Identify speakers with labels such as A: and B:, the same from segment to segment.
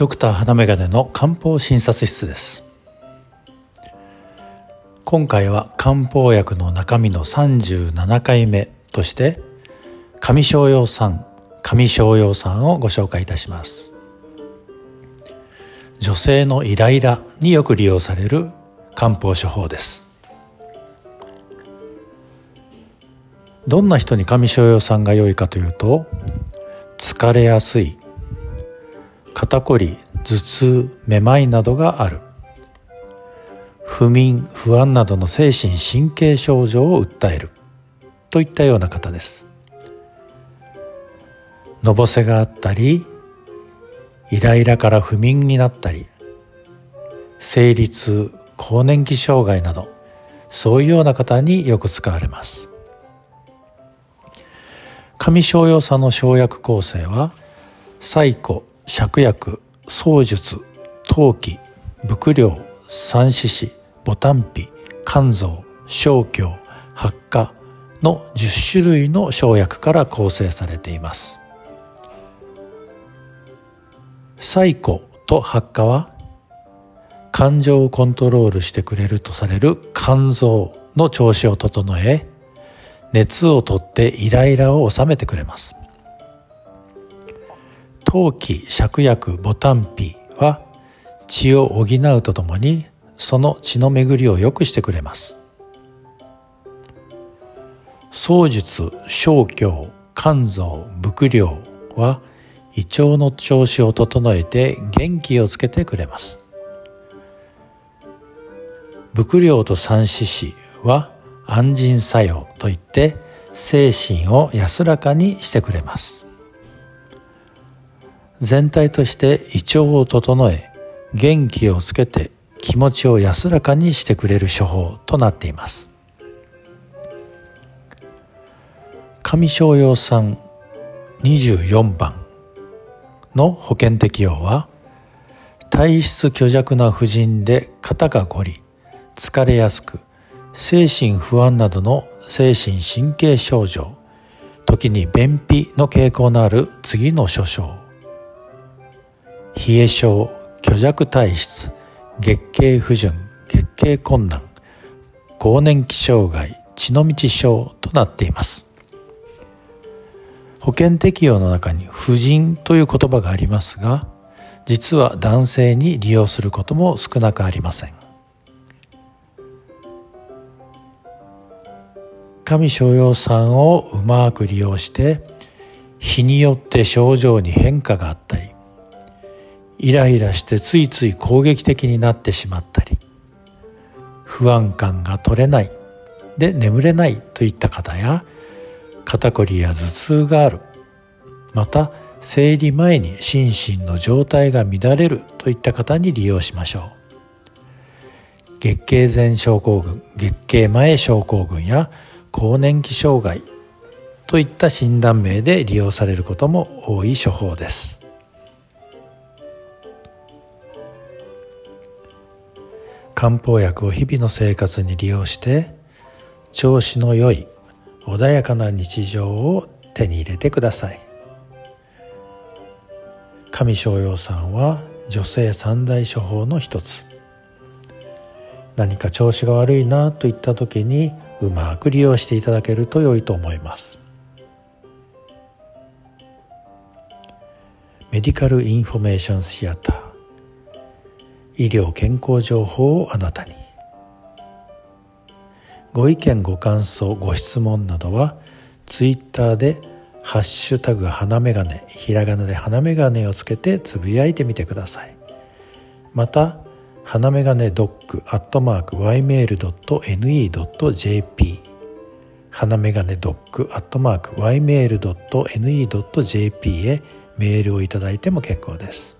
A: ドクター花眼鏡の漢方診察室です。今回は漢方薬の中身の37回目として上昇葉酸上昇葉酸をご紹介いたします。女性のイライラによく利用される漢方処方です。どんな人に上昇葉酸が良いかというと疲れやすい肩こり頭痛めまいなどがある。不眠不安などの精神神経症状を訴える。といったような方です。のぼせがあったりイライラから不眠になったり生理痛更年期障害などそういうような方によく使われます。上昇葉酸の生薬構成は細古芍薬槍術陶器伏量三獅子ボタンピ肝臓小胸発火の10種類の生薬から構成されています。最古と発火は感情をコントロールしてくれるとされる肝臓の調子を整え熱をとってイライラを収めてくれます。陶器芍薬ボタンピは血を補うとともにその血の巡りを良くしてくれます。槍術小胸肝臓伏量は胃腸の調子を整えて元気をつけてくれます。伏量と三獅子は安心作用といって精神を安らかにしてくれます。全体として胃腸を整え元気をつけて気持ちを安らかにしてくれる処方となっています。上昇葉酸24番の保険適用は体質虚弱な婦人で肩が凝り疲れやすく精神不安などの精神神経症状時に便秘の傾向のある次の諸症。冷え症虚弱体質月経不順月経困難更年期障害血の道症となっています。保険適用の中に婦人という言葉がありますが実は男性に利用することも少なくありません。上昇葉酸をうまく利用して日によって症状に変化があったりイライラしてついつい攻撃的になってしまったり不安感が取れないで眠れないといった方や肩こりや頭痛がある。また生理前に心身の状態が乱れるといった方に利用しましょう。月経前症候群月経前症候群や更年期障害といった診断名で利用されることも多い処方です。漢方薬を日々の生活に利用して調子の良い穏やかな日常を手に入れてください。加味逍遙散は女性三大処方の一つ。何か調子が悪いなといった時にうまく利用していただけると良いと思います。メディカルインフォメーションシアター。医療健康情報をあなたに。ご意見ご感想ご質問などはツイッターで「ハッシュタグ花眼鏡」ひらがなで花眼鏡をつけてつぶやいてみてください。また花眼鏡ドッグアットマーク ymail.ne.jp 花眼鏡ドッグアットマーク ymail.ne.jp へメールをいただいても結構です。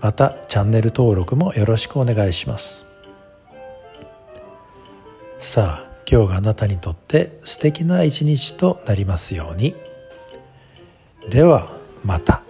A: またチャンネル登録もよろしくお願いしますさあ今日があなたにとって素敵な一日となりますようにではまた。